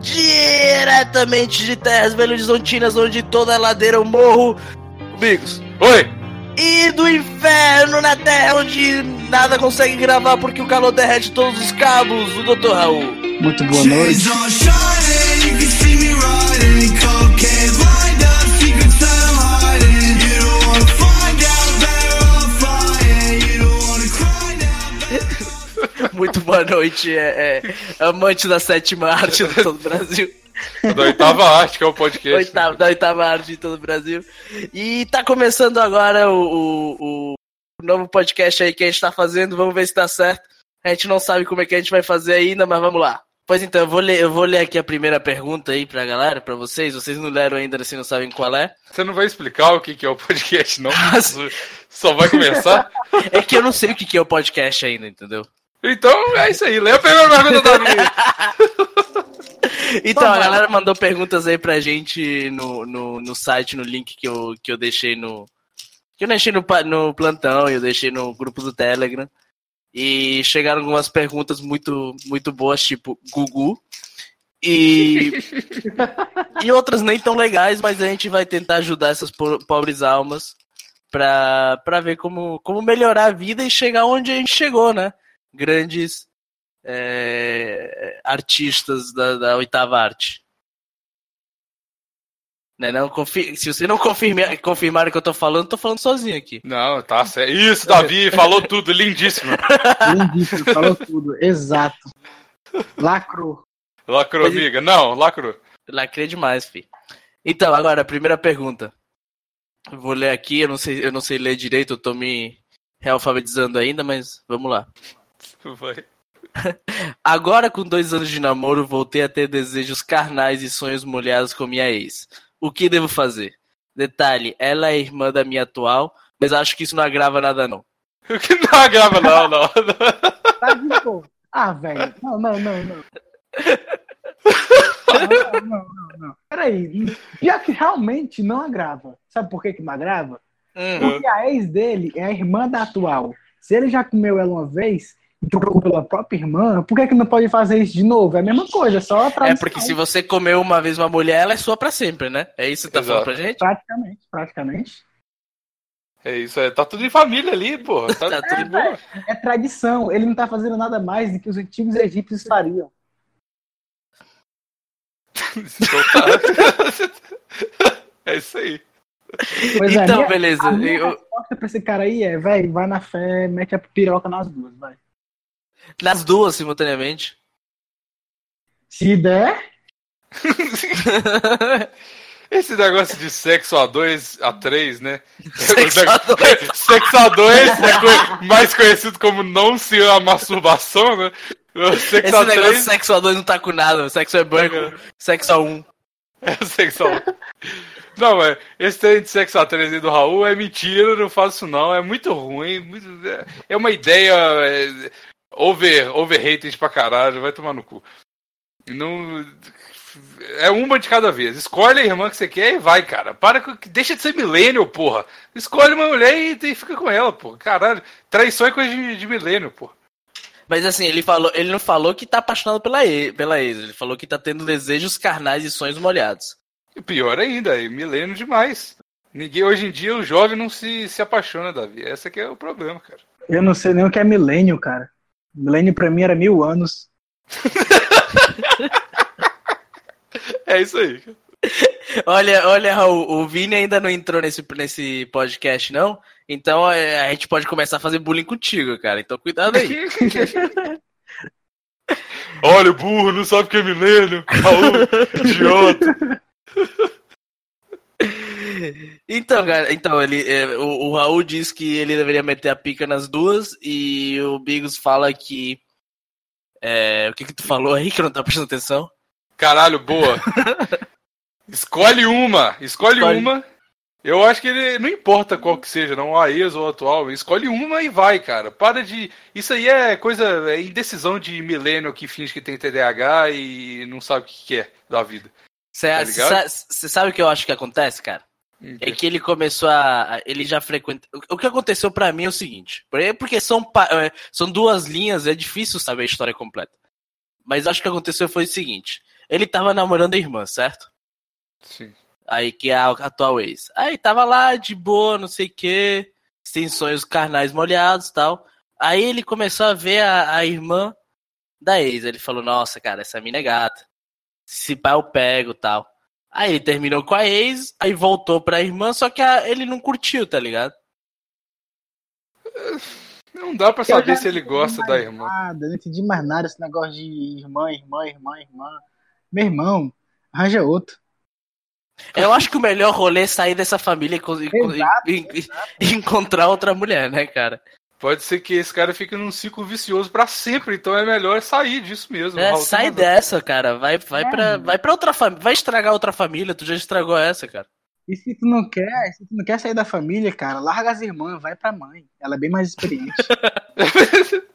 diretamente de terras belo horizontinas, onde toda ladeira é um morro. Bigos. Oi! E do inferno na terra, onde nada consegue gravar porque o calor derrete todos os cabos, o Dr. Raul. Muito boa noite. Muito boa noite, é, é, amante da sétima arte de todo o Brasil. Da oitava arte, que é o podcast. Oitava, da oitava arte de todo o Brasil. E tá começando agora o, o, o novo podcast aí que a gente tá fazendo. Vamos ver se tá certo. A gente não sabe como é que a gente vai fazer ainda, mas vamos lá. Pois então, eu vou ler, eu vou ler aqui a primeira pergunta aí pra galera, pra vocês. Vocês não leram ainda, assim, não sabem qual é. Você não vai explicar o que que é o podcast, não? Só vai começar? É que eu não sei o que que é o podcast ainda, entendeu? Então é isso aí. Lê a primeira pergunta da minha. Então, a galera mandou perguntas aí pra gente no, no, no site, no link que eu, que eu deixei no. Que eu deixei no, no plantão, eu deixei no grupo do Telegram. E chegaram algumas perguntas muito, muito boas, tipo Gugu. E, e outras nem tão legais, mas a gente vai tentar ajudar essas po- pobres almas pra, pra ver como, como melhorar a vida e chegar onde a gente chegou, né? Grandes é, artistas da, da oitava arte. Né, não, Confi- Se você não confirmar, confirmar o que eu tô falando, tô falando sozinho aqui. Não, tá certo. Isso, Davi, falou tudo, lindíssimo. Lindíssimo, falou tudo. Exato. Lacrou, Mas- amiga. Não, lacrou. Lacrei demais, fi. Então, agora, a primeira pergunta. Eu Vou ler aqui, eu não sei, eu não sei ler direito, eu tô me realfabetizando ainda, mas vamos lá. Vai. Agora, com dois anos de namoro, voltei a ter desejos carnais e sonhos molhados com minha ex. O que devo fazer? Detalhe, ela é irmã da minha atual, mas acho que isso não agrava nada, não. Não agrava, não, não. Tá de boa. Ah, velho. Não, não, não, não. Não, não, não, não. Peraí. Pior que realmente não agrava. Sabe por que, que não agrava? Hum, Porque a ex dele é a irmã da atual. Se ele já comeu ela uma vez trocou pela própria irmã, por que, que não pode fazer isso de novo? É a mesma coisa, só a é porque se você comeu uma vez uma mulher, ela é sua pra sempre, né? É isso que você tá falando Exato. pra gente? Praticamente, praticamente. É isso aí. Tá tudo em família ali, pô. Tá, Tá tudo tudo boa. É tradição. Ele não tá fazendo nada mais do que os antigos egípcios fariam. É isso aí. Pois é, então, minha- beleza. A minha Eu- resposta pra esse cara aí é, velho, vai na fé, mete a piroca nas duas, vai. Nas duas simultaneamente. Se der, Esse negócio de sexo a dois, a três, né? Sexo a dois. Sexo a dois é mais conhecido como não ser a masturbação, né? Sexo Esse a negócio de sexo a dois não tá com nada. Sexo é branco, sexo a um. é sexo a um. Não, mas esse trem de sexo a três aí do Raul é mentira, eu não faço isso não, é muito ruim, muito- é- é uma ideia é, over, overrated pra caralho, vai tomar no cu. Não, é uma de cada vez. Escolhe a irmã que você quer e vai, cara. Para com- deixa de ser milênio, porra. Escolhe uma mulher e, e fica com ela, porra. Caralho, traição é coisa de, de milênio, porra. Mas assim, ele falou, ele não falou que tá apaixonado pela ex, pela ex, ele falou que tá tendo desejos carnais e sonhos molhados. E pior ainda, é milênio demais. Ninguém, hoje em dia, o jovem não se, se apaixona, Davi. Esse aqui é o problema, cara. eu não sei nem o que é milênio, cara. Milênio pra mim era mil anos. É isso aí. Olha, olha, Raul, o Vini ainda não entrou nesse, nesse podcast, não? Então é, a gente pode começar a fazer bullying contigo, cara. Então cuidado aí. Olha, o burro, não sabe o que é milênio. Raul, idiota. Então, cara, então ele, é, o, o Raul diz que ele deveria meter a pica nas duas e o Bigos fala que. é, o que que tu falou aí que eu não tá prestando atenção? Caralho, boa. Escolhe uma. Escolhe, Escolhe. uma. Eu acho que ele. Não importa qual que seja, não, a ex ou a atual. Escolhe uma e vai, cara. Para de. Isso aí é coisa. É indecisão de milênio que finge que tem TDAH e não sabe o que que é da vida. Você Tá sabe o que eu acho que acontece, cara? É que ele começou a. Ele já frequenta. O que aconteceu pra mim é o seguinte. por- Porque são, é, são duas linhas, é difícil saber a história completa. Mas acho que o que aconteceu foi o seguinte. Ele tava namorando a irmã, certo? Sim. Aí que é a atual ex. Aí tava lá de boa, não sei o quê, sem sonhos carnais molhados e tal. Aí ele começou a ver a, a irmã da ex. Ele falou, nossa, cara, essa mina é gata. Se pá, eu pego tal. Aí ele terminou com a ex, aí voltou pra irmã, só que a- ele não curtiu, tá ligado? Não dá pra saber se ele não gosta entendi da mais irmã. Nada, não entendi mais nada esse negócio de irmã, irmã, irmã, irmã. Meu irmão, arranja outro. Eu acho que o melhor rolê é sair dessa família e, e- Exato, e- e- e encontrar outra mulher, né, cara? Pode ser que esse cara fique num ciclo vicioso pra sempre, então é melhor sair disso mesmo. É, sai razão. dessa, cara. Vai, vai, É, pra, vai pra outra família. Vai estragar outra família. Tu já estragou essa, cara. E se tu não quer, se tu não quer sair da família, cara, larga as irmãs, vai pra mãe. Ela é bem mais experiente.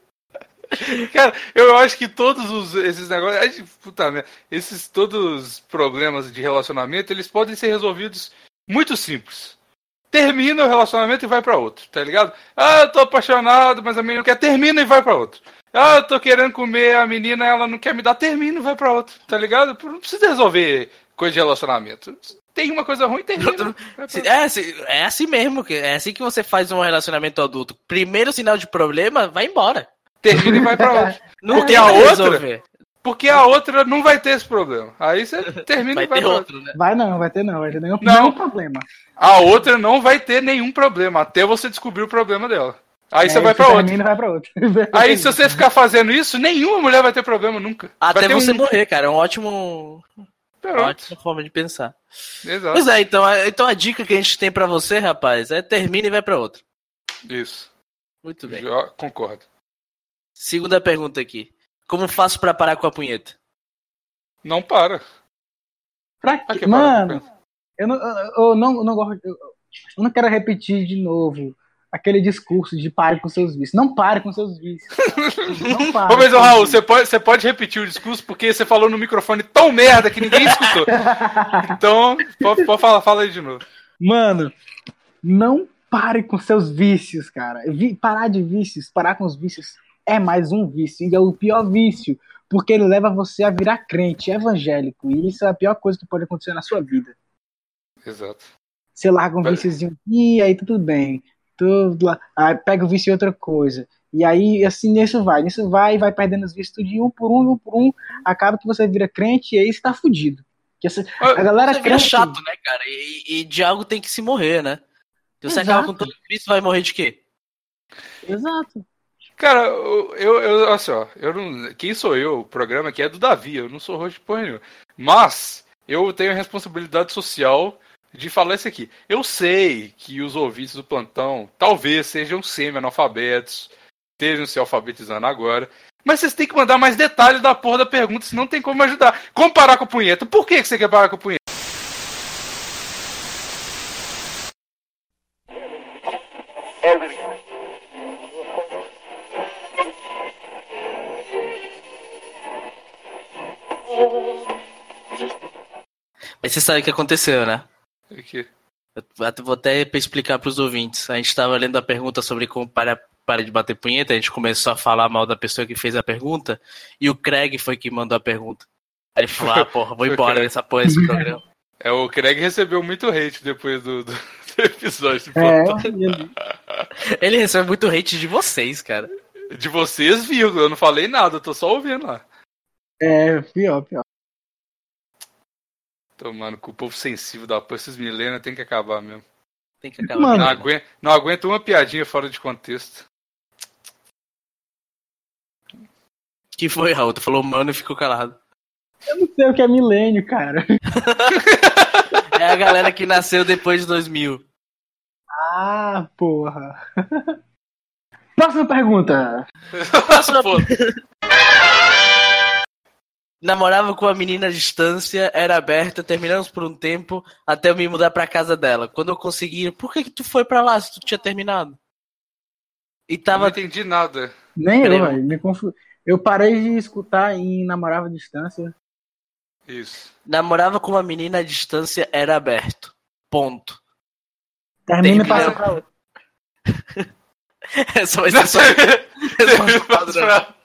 Cara, eu acho que todos os, esses negócios. ai, Puta merda, esses todos os problemas de relacionamento, eles podem ser resolvidos muito simples. Termina o relacionamento e vai pra outro, tá ligado? Ah, eu tô apaixonado, mas a menina não quer, termina e vai pra outro. Ah, eu tô querendo comer, a menina ela não quer me dar, termina e vai pra outro, tá ligado? Não precisa resolver coisa de relacionamento. Tem uma coisa ruim, termina. É, é assim mesmo. É assim que você faz um relacionamento adulto. Primeiro sinal de problema, vai embora. Termina e vai pra outro. Não Porque a outra- resolver. Porque a outra não vai ter esse problema. Aí você termina Vai e vai ter pra outro. né? Vai não, vai ter não, vai ter nenhum, Não. nenhum problema. A outra não vai ter nenhum problema, até você descobrir o problema dela. Aí você É, vai se pra outra. termina, vai pra outro. Aí se você ficar fazendo isso, nenhuma mulher vai ter problema nunca. Até vai ter você um... morrer, cara. É um ótimo. Pronto. Ótima forma de pensar. Exato. Pois é, então, a- então a dica que a gente tem pra você, rapaz, é termina e vai pra outro. Isso. Muito bem. Já concordo. Segunda pergunta aqui. Como faço pra parar com a punheta? Não para. Pra Pra quê? que parar? Mano, eu não, eu, eu não, eu não gosto. Eu, eu não quero repetir de novo aquele discurso de pare com seus vícios. Não pare com seus vícios. Não pare. Ô, mas, ô, Raul, você pode, você pode repetir o discurso porque você falou no microfone tão merda que ninguém escutou. Então, pode, pode falar, fala aí de novo. Mano, não pare com seus vícios, cara. Vi- parar de vícios, parar com os vícios é mais um vício. E é o pior vício. Porque ele leva você a virar crente, evangélico. E isso é a pior coisa que pode acontecer na sua vida. Exato. Você larga um Mas- viciozinho aqui, aí tudo bem. Tudo lá. Aí pega o vício em outra coisa. E aí, assim, nisso vai. Nisso vai e vai perdendo os vícios tudo de um por um, um por um. Acaba que você vira crente e aí você tá fudido. Que essa- a galera Você vira crente. chato, né, cara? E, e de algo tem que se morrer, né? Se você Exato. acaba com todo isso, vai morrer de quê? Exato. Cara, eu, eu, assim, ó, eu não, quem sou eu? O programa aqui é do Davi, eu não sou host porra nenhuma. Mas eu tenho a responsabilidade social de falar isso aqui. Eu sei que os ouvintes do plantão talvez sejam semi-analfabetos, estejam se alfabetizando agora, mas vocês têm que mandar mais detalhes da porra da pergunta, senão não tem como ajudar. Como parar com a punheta? Por que, que você quer parar com a punheta? Mas você sabe o que aconteceu, né? Aqui. Eu até- vou até explicar pros ouvintes. A gente estava lendo a pergunta sobre como para, para de bater punheta, a gente começou a falar mal da pessoa que fez a pergunta, e o Craig foi que mandou a pergunta. Aí ele falou, ah, porra, vou o embora dessa porra desse programa. É, o Craig recebeu muito hate depois do, do- do episódio do É. Ele recebe muito hate de vocês, cara. De vocês, vírgula, eu não falei nada, eu tô só ouvindo lá. É pior, pior. Tomando com o povo sensível da porra, esses milênios tem que acabar mesmo. Tem que acabar. Mano. Não aguento, não aguento uma piadinha fora de contexto. que foi, Raul? Tu falou mano e ficou calado. Eu não sei o que é milênio, cara. É a galera que nasceu depois de 2000. Ah, porra. Próxima pergunta. Próxima Pô, Namorava com uma menina à distância, era aberta, terminamos por um tempo até eu me mudar pra casa dela. Quando eu consegui, por que, que tu foi pra lá se tu tinha terminado? E não tava. entendi nada. Nem Peraí, eu, velho. Me confu... Eu parei de escutar em Namorava à Distância. Isso. Namorava com uma menina à distância, era aberto. Ponto. Termina e passa pra outra. Essa vai ser só. Resposta padrão.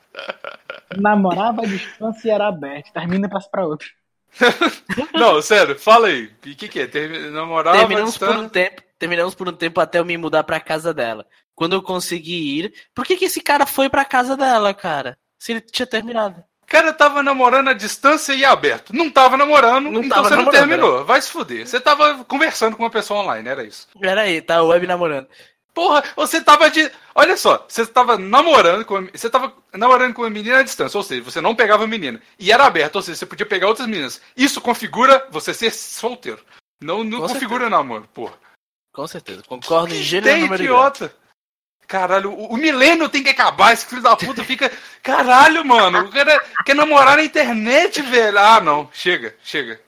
Namorava à distância e era aberto. Termina e passa pra outra. Não, sério, fala aí. O que, que é? Namorava Terminamos por distância? um tempo, terminamos por um tempo até eu me mudar pra casa dela. Quando eu consegui ir, por que que esse cara foi pra casa dela, cara? Se ele tinha terminado. O cara tava namorando à distância e aberto. Não tava namorando, Não então tava você não namorando, terminou. Vai se fuder. Você tava conversando com uma pessoa online, era isso. Pera aí, tá web namorando. Porra, você tava de. Olha só, você tava namorando com. Você tava namorando com uma menina à distância, ou seja, você não pegava a menina. E era aberto, ou seja, você podia pegar outras meninas. Isso configura você ser solteiro. Não, não Com configura namoro, porra. Com certeza. Concordo em gênero Tem número idiota. Caralho, o, o milênio tem que acabar. Esse filho da puta fica. Caralho, mano. O cara quer namorar na internet, velho. Ah, não. Chega, chega.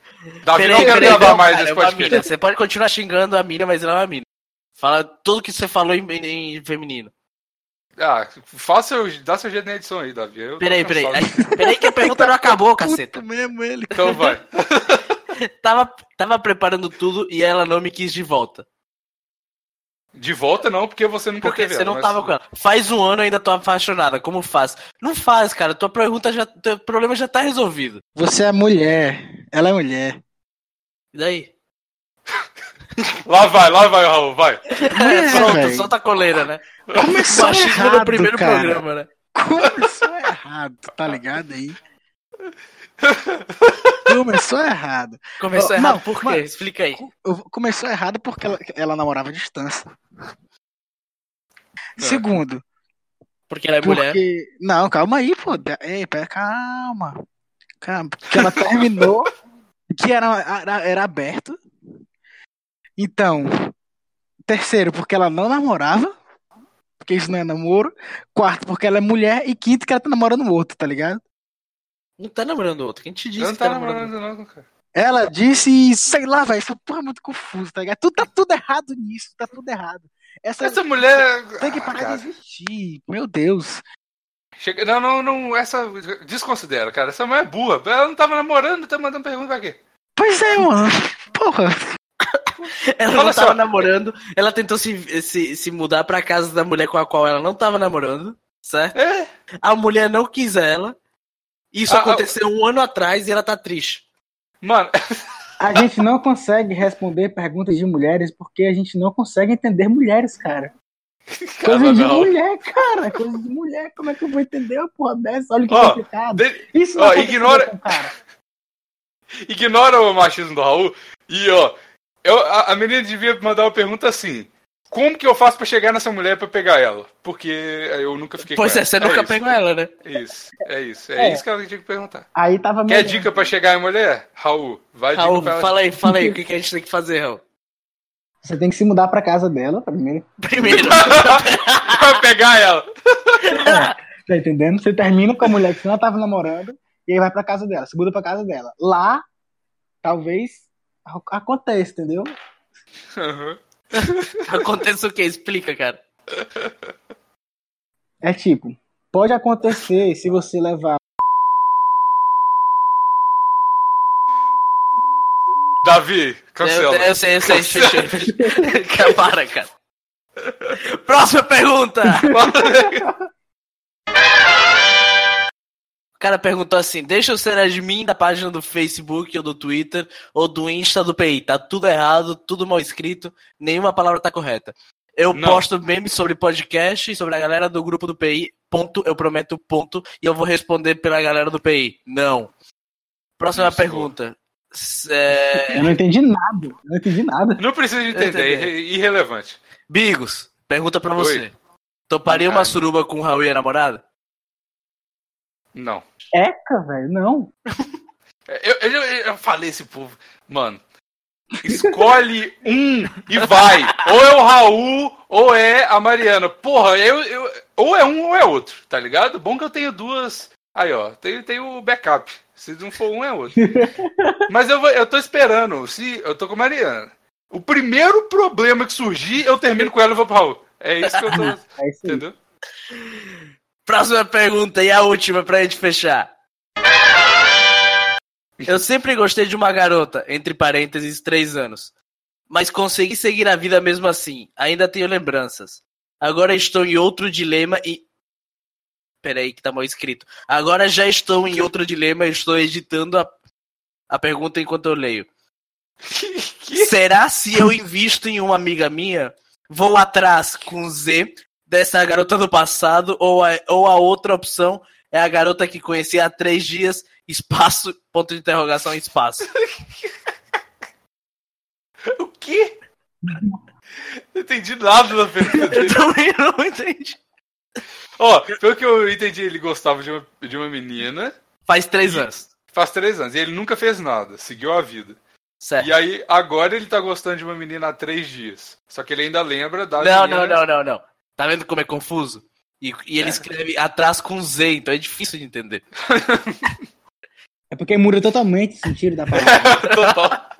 Davi, não Peraí, quero peraí, gravar não, mais cara, esse é podcast. mina. Você pode continuar xingando a mina, mas ela é uma mina. Fala tudo que você falou em, em- em feminino. Ah, faça seu, dá seu jeito na edição aí, Davi. Eu Peraí, peraí. Ai, Peraí que a pergunta não acabou, caceta. mesmo ele. Então vai. Tava, tava preparando tudo e ela não me quis de volta. De volta não, porque você nunca Porque teve você não ela, tava mas- com ela. Faz um ano ainda tô apaixonada. Como faz? Não faz, cara. Tua pergunta já. Teu problema já tá resolvido. Você é mulher. Ela é mulher. E daí? Lá vai, lá vai, Raul, vai. É, Pronto, velho. solta a coleira, né? Começou Machismo errado, no primeiro cara. programa, né? Começou errado, tá ligado aí? Começou errado. Começou errado não, por quê? mas- Explica aí. Começou errado porque ela, ela namorava à distância. É. Segundo, Porque ela é mulher. porque. Não, calma aí, pô. Ei, pera, calma. Calma. Porque ela terminou. que era, era, era aberto. Então. Terceiro, porque ela não namorava. Porque isso não é namoro. Quarto, porque ela é mulher. E quinto, que ela tá namorando o outro, tá ligado? Não tá namorando outro. Quem te disse Não que tá tá namorando? namorando não, cara. Ela disse, sei lá, velho, essa porra é muito confuso, tá ligado? Tu tá tudo errado nisso, tá tudo errado. Essa, Essa mulher... tem que Ah, parar cara. de existir, meu Deus. Chega... Não, não, não, essa... Desconsidera, cara. Essa mulher é burra. Ela não tava namorando, tá mandando pergunta pra quê? Pois é, mano. Porra. Ela Fala não tava só. namorando. Ela tentou se, se, se mudar pra casa da mulher com a qual ela não tava namorando, certo? É, A mulher não quis ela. Isso Ah, aconteceu um ano atrás e ela tá triste. mano... A gente não consegue responder perguntas de mulheres porque a gente não consegue entender mulheres, cara. Coisa Cara, de não. mulher, cara. Coisa de mulher. Como é que eu vou entender uma porra dessa? Olha que Ó, complicado. De- Isso não aconteceu ignora- com o cara. Ignora o machismo do Raul. E, ó, eu, a, a menina devia mandar uma pergunta assim: Como que eu faço pra chegar nessa mulher pra pegar ela? Porque eu nunca fiquei Pois com é, ela. você nunca isso, pegou ela, né? É isso, é isso. É, É. isso que ela tinha que perguntar. Aí tava Quer dica pra chegar em mulher? Raul, vai Raul, dica pra ela. fala aí, fala aí, o que, que a gente tem que fazer, Raul? Você tem que se mudar pra casa dela primeiro. Primeiro. pra pegar ela. Tá entendendo? Você termina com a mulher que você não tava namorando e aí vai pra casa dela. Se muda pra casa dela. Lá, talvez ac- aconteça, entendeu? Uhum. Acontece o quê? Explica, cara. É tipo, pode acontecer se você levar. Davi, Eu, cancela. eu sei, eu sei, fechei. Para, cara. Próxima pergunta! O cara perguntou assim: deixa eu ser admin da página do Facebook ou do Twitter ou do Insta do PI. Tá tudo errado, tudo mal escrito, nenhuma palavra tá correta. Eu Não. posto memes sobre podcast e sobre a galera do grupo do PI. Ponto, eu prometo, ponto. E eu vou responder pela galera do PI. Não. Próxima Isso, pergunta. S- é, Eu não entendi nada. Eu não entendi nada. Não precisa de entender, é irrelevante. Bigos, pergunta pra você. Oi. Toparia uma suruba com o Raul e a namorada? Não. Eca, velho, não. Eu, eu, eu falei esse povo, mano. Escolhe um e vai. Ou é o Raul, ou é a Mariana. Porra, eu, eu, ou é um ou é outro, tá ligado? Bom que eu tenho duas. Aí, ó, tem, tem o backup. Se não for um, é outro. Mas eu, vou- eu tô esperando. Se eu tô com a Mariana. O primeiro problema que surgir, eu termino com ela e vou pro Raul. É isso que eu tô. É isso aí. entendeu? Próxima pergunta e a última pra gente fechar. Eu sempre gostei de uma garota, entre parênteses, três anos. Mas consegui seguir a vida mesmo assim. Ainda tenho lembranças. Agora estou em outro dilema e. Peraí, que tá mal escrito. Agora já estou em outro dilema e estou editando a. A pergunta enquanto eu leio. Que- Será se eu invisto em uma amiga minha, vou atrás com Z dessa garota do passado, ou a, ou a outra opção é a garota que conheci há três dias, espaço, ponto de interrogação, espaço. O quê? Não entendi nada da pergunta Eu também não entendi. Ó, pelo que eu entendi, ele gostava de uma, de uma menina Faz três anos. faz três anos. E ele nunca fez nada, seguiu a vida. Certo. E aí, agora ele tá gostando de uma menina há três dias. Só que ele ainda lembra da Não, menina. não, não, não, não. Tá vendo como é confuso? E, e ele escreve atrás com Z, então é difícil de entender. É porque muda totalmente o sentido da palavra. Total.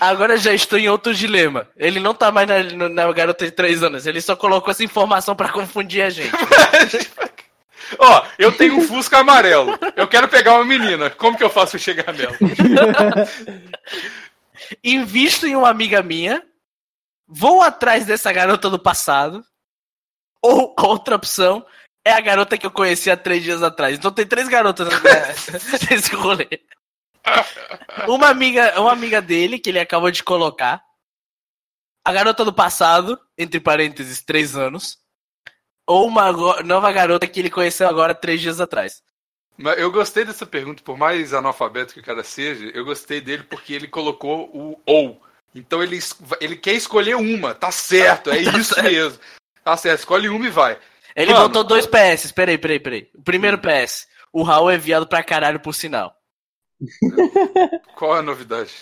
Agora já estou em outro dilema. Ele não tá mais na, na garota de três anos, ele só colocou essa informação pra confundir a gente. Ó, eu tenho um Fusca amarelo. Eu quero pegar uma menina. Como que eu faço chegar nela? Invisto em uma amiga minha, vou atrás dessa garota do passado, ou a outra opção é a garota que eu conheci há três dias atrás. Então tem três garotas nesse rolê. Uma amiga, uma amiga dele, que ele acabou de colocar. A garota do passado, entre parênteses, três anos. Ou uma nova garota que ele conheceu agora três dias atrás. Mas eu gostei dessa pergunta, por mais analfabeto que o cara seja, eu gostei dele porque ele colocou o ou. Então ele, ele quer escolher uma, tá certo, é Tá isso certo. mesmo. Tá certo, escolhe uma e vai. Ele Mano. botou dois PS. Peraí, peraí, peraí. O primeiro PS. O Raul é viado pra caralho, por sinal. Qual é a novidade?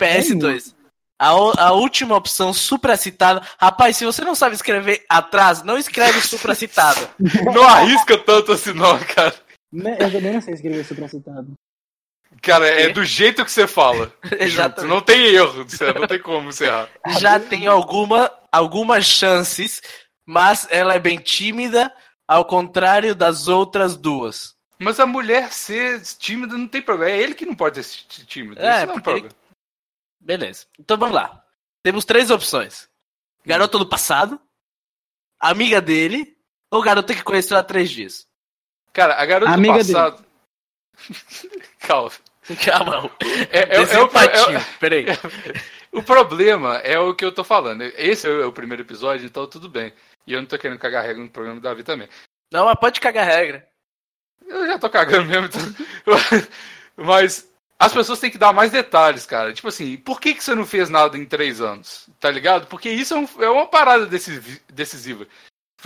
PS2. A, a última opção, supracitada. Rapaz, se você não sabe escrever atrás, não escreve supracitada. Não arrisca tanto assim, não, cara. Né, Eu também não sei escrever supracitado. Cara, é do jeito que você fala. Exatamente. Não tem erro, não tem como você errar. Já tem alguma, algumas chances, mas ela é bem tímida, ao contrário das outras duas. Mas a mulher ser tímida não tem problema. É ele que não pode ser tí- tímido. É, Isso não é um problema. Beleza. Então vamos lá. Temos três opções: garota do passado, amiga dele, ou garota que conheceu há três dias. Cara, a garota Amiga do passado. Calma. Calma, Raul. É, é- é o- Desempatia. é- Peraí. O problema é o que eu tô falando. Esse é o primeiro episódio, então tudo bem. E eu não tô querendo cagar regra no programa do Davi também. Não, mas pode cagar regra. Eu já tô cagando mesmo, então. Mas as pessoas têm que dar mais detalhes, cara. Tipo assim, por que, que você não fez nada em três anos? Tá ligado? Porque isso é, um- é uma parada decisi- decisiva.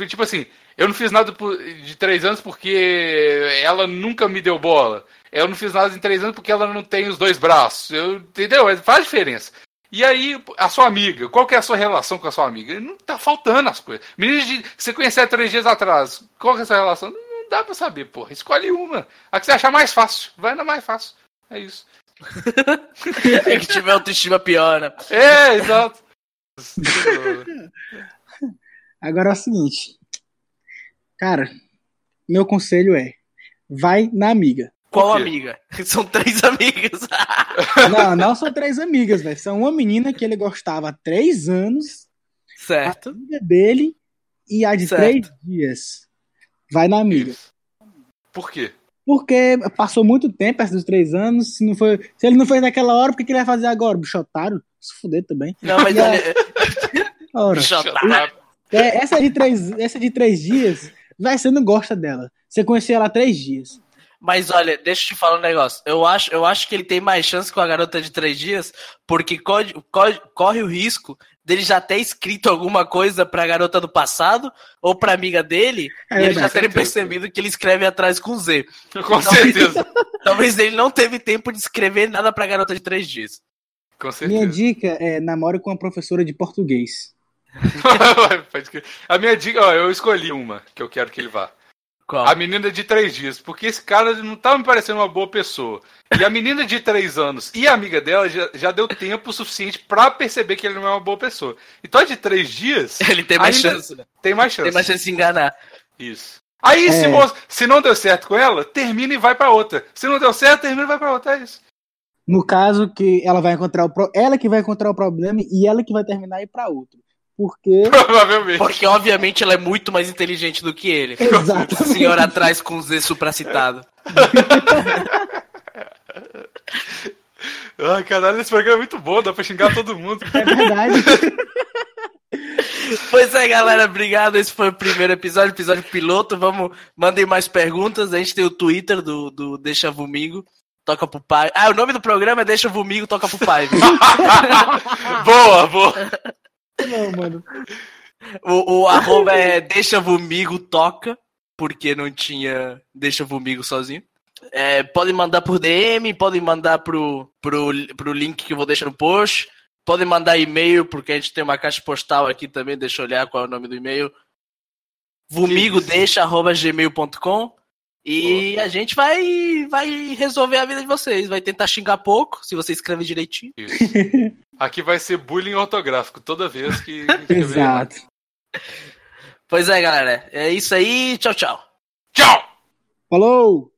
Tipo assim, eu não fiz nada por- de três anos porque ela nunca me deu bola. Eu não fiz nada em três anos porque ela não tem os dois braços. Eu, entendeu? É, Faz diferença. E aí, a sua amiga, qual que é a sua relação com a sua amiga? Não tá faltando as coisas. Menina de, que você conheceu há três dias atrás, qual que é a sua relação? Não, não dá pra saber, porra. Escolhe uma. A que você achar mais fácil. Vai na mais fácil. É isso. É que tiver autoestima pior, né? É, exato. Agora é o seguinte. Cara, meu conselho é: vai na amiga. Qual amiga? São três amigas. Não, não são três amigas, velho. São uma menina que ele gostava há três anos, certo. amiga dele, e a de Certo. três dias. Vai na amiga. Isso. Por quê? Porque passou muito tempo esses três anos. Se, não foi, se ele não fez naquela hora, por que, que ele vai fazer agora? Bicho otário? Se fuder também. Não, mas olha, Ora, bicho otário. É, essa, de três, essa de três dias, vai, você não gosta dela. Você conheceu ela há três dias. Mas olha, deixa eu te falar um negócio. Eu acho, eu acho que ele tem mais chance com a garota de três dias, porque corre, corre, corre o risco dele já ter escrito alguma coisa pra garota do passado ou pra amiga dele, É e eles já terem percebido que ele escreve atrás com Z. Com certeza. Talvez ele não teve tempo de escrever nada pra garota de três dias. Com Minha certeza. dica é namore com uma professora de português. A minha dica, ó, eu escolhi uma que eu quero que ele vá. Qual? A menina de três dias, porque esse cara não tá me parecendo uma boa pessoa. E a menina de três anos e a amiga dela já, já deu tempo suficiente pra perceber que ele não é uma boa pessoa. Então a de três dias Ele tem mais chance, né? tem mais chance. Tem mais chance de se enganar. Isso. Aí, se, É. mo- se não deu certo com ela, termina e vai pra outra. Se não deu certo, termina e vai pra outra. É isso. No caso que ela vai encontrar o pro... ela que vai encontrar o problema e ela que vai terminar e ir pra outro. Porque Provavelmente. Porque, obviamente, ela é muito mais inteligente do que ele. exatamente. Senhora atrás com Z supracitado. Ai, caralho, esse programa é muito bom, dá pra xingar todo mundo. É verdade. Pois é, galera, obrigado. Esse foi o primeiro episódio, episódio piloto. Vamos, mandem mais perguntas. A gente tem o Twitter do, do Deixa Vomigo. Toca pro pai. Ah, o nome do programa é Deixa Vomigo, toca pro pai. boa, boa. Não, mano. O, o arroba é Deixa Vomigo Toca, porque não tinha Deixa Vomigo sozinho. É, podem mandar por DM, podem mandar pro, pro, pro link que eu vou deixar no post. Podem mandar e-mail, porque a gente tem uma caixa postal aqui também, deixa eu olhar qual é o nome do e-mail. vomigodeixa.gmail.com E a gente vai, vai resolver a vida de vocês. Vai tentar xingar pouco, se você escreve direitinho. Isso. Aqui vai ser bullying ortográfico toda vez que. que Exato. Pois é, galera. É isso aí. Tchau, tchau. Tchau! Falou!